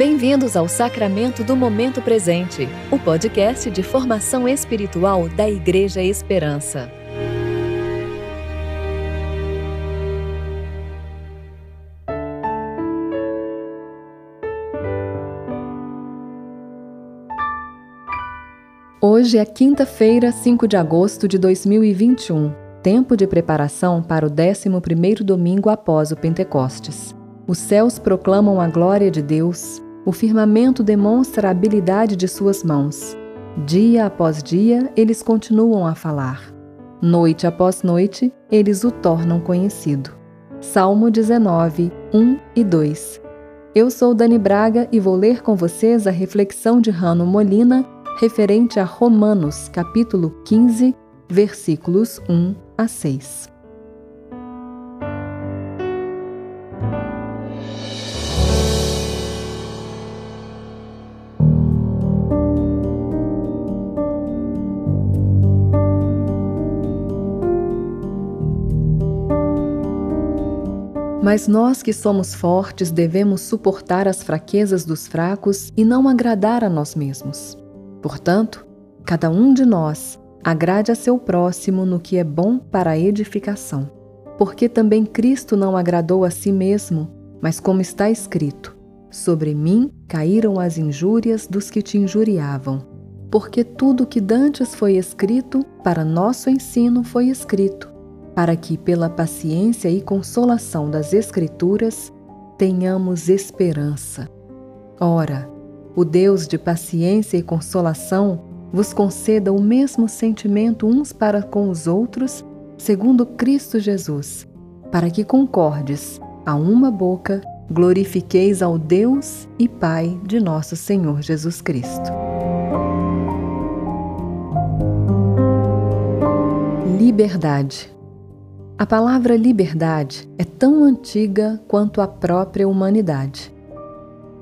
Bem-vindos ao Sacramento do Momento Presente, o podcast de formação espiritual da Igreja Esperança. Hoje é quinta-feira, 5 de agosto de 2021, tempo de preparação para o 11º domingo após o Pentecostes. Os céus proclamam a glória de Deus, o firmamento demonstra a habilidade de suas mãos. Dia após dia, eles continuam a falar. Noite após noite, eles o tornam conhecido. Salmo 19, 1 e 2. Eu sou Dani Braga e vou ler com vocês a reflexão de Rano Molina referente a Romanos, capítulo 15, versículos 1 a 6. Mas nós que somos fortes devemos suportar as fraquezas dos fracos e não agradar a nós mesmos. Portanto, cada um de nós agrade a seu próximo no que é bom para a edificação. Porque também Cristo não agradou a si mesmo, mas como está escrito: Sobre mim caíram as injúrias dos que te injuriavam. Porque tudo que dantes foi escrito, para nosso ensino foi escrito para que, pela paciência e consolação das Escrituras, tenhamos esperança. Ora, o Deus de paciência e consolação vos conceda o mesmo sentimento uns para com os outros, segundo Cristo Jesus, para que concordes a uma boca, glorifiqueis ao Deus e Pai de nosso Senhor Jesus Cristo. Liberdade. A palavra liberdade é tão antiga quanto a própria humanidade.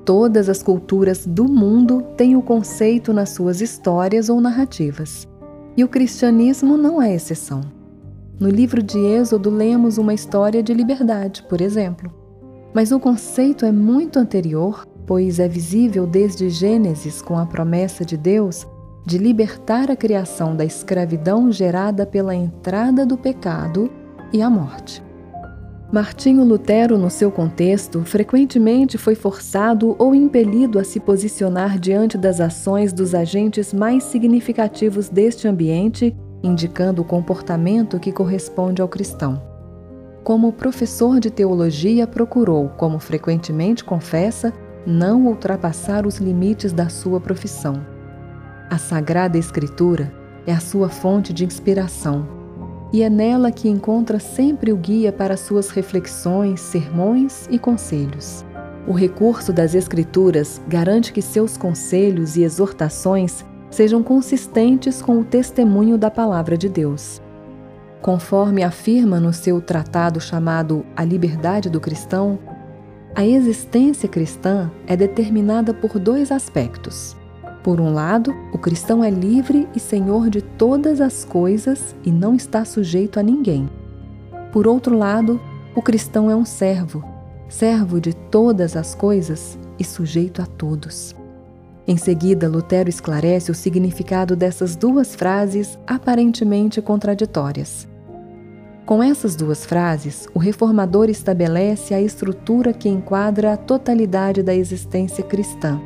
Todas as culturas do mundo têm o conceito nas suas histórias ou narrativas, e o cristianismo não é exceção. No livro de Êxodo lemos uma história de liberdade, por exemplo. Mas o conceito é muito anterior, pois é visível desde Gênesis com a promessa de Deus de libertar a criação da escravidão gerada pela entrada do pecado e a morte. Martinho Lutero, no seu contexto, frequentemente foi forçado ou impelido a se posicionar diante das ações dos agentes mais significativos deste ambiente, indicando o comportamento que corresponde ao cristão. Como professor de teologia, procurou, como frequentemente confessa, não ultrapassar os limites da sua profissão. A Sagrada Escritura é a sua fonte de inspiração e é nela que encontra sempre o guia para suas reflexões, sermões e conselhos. O recurso das Escrituras garante que seus conselhos e exortações sejam consistentes com o testemunho da Palavra de Deus. Conforme afirma no seu tratado chamado A Liberdade do Cristão, a existência cristã é determinada por dois aspectos: por um lado, o cristão é livre e senhor de todas as coisas e não está sujeito a ninguém. Por outro lado, o cristão é um servo, servo de todas as coisas e sujeito a todos. Em seguida, Lutero esclarece o significado dessas duas frases aparentemente contraditórias. Com essas duas frases, o reformador estabelece a estrutura que enquadra a totalidade da existência cristã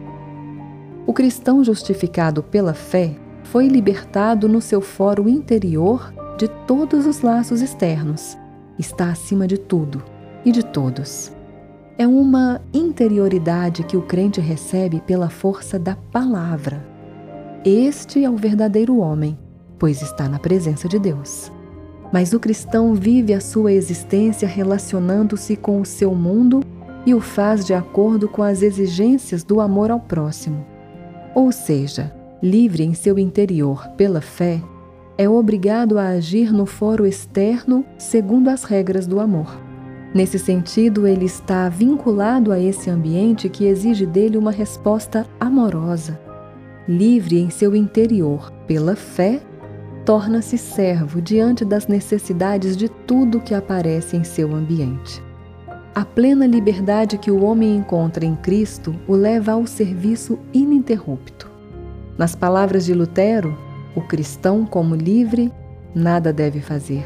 o cristão justificado pela fé foi libertado no seu foro interior de todos os laços externos. Está acima de tudo e de todos. É uma interioridade que o crente recebe pela força da palavra. Este é o verdadeiro homem, pois está na presença de Deus. Mas o cristão vive a sua existência relacionando-se com o seu mundo e o faz de acordo com as exigências do amor ao próximo ou seja, livre em seu interior pela fé, é obrigado a agir no foro externo segundo as regras do amor. Nesse sentido, ele está vinculado a esse ambiente que exige dele uma resposta amorosa. Livre em seu interior pela fé, torna-se servo diante das necessidades de tudo que aparece em seu ambiente. A plena liberdade que o homem encontra em Cristo o leva ao serviço ininterrupto. Nas palavras de Lutero, o cristão, como livre, nada deve fazer.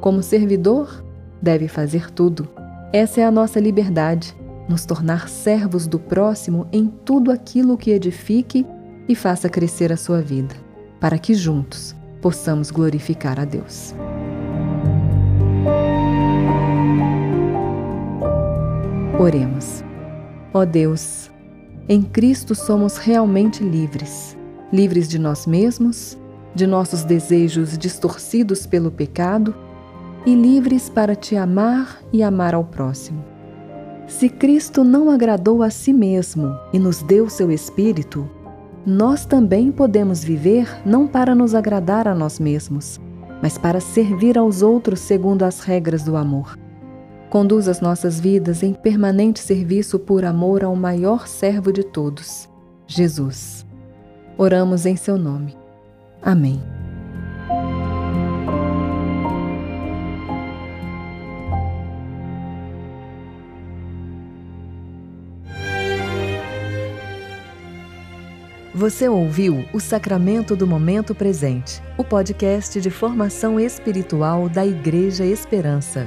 Como servidor, deve fazer tudo. Essa é a nossa liberdade, nos tornar servos do próximo em tudo aquilo que edifique e faça crescer a sua vida, para que juntos possamos glorificar a Deus. Oremos. Ó Deus, em Cristo somos realmente livres, livres de nós mesmos, de nossos desejos distorcidos pelo pecado e livres para te amar e amar ao próximo. Se Cristo não agradou a si mesmo e nos deu seu Espírito, nós também podemos viver não para nos agradar a nós mesmos, mas para servir aos outros segundo as regras do amor. Conduz as nossas vidas em permanente serviço por amor ao maior servo de todos, Jesus. Oramos em seu nome. Amém. Você ouviu o Sacramento do Momento Presente, o podcast de formação espiritual da Igreja Esperança.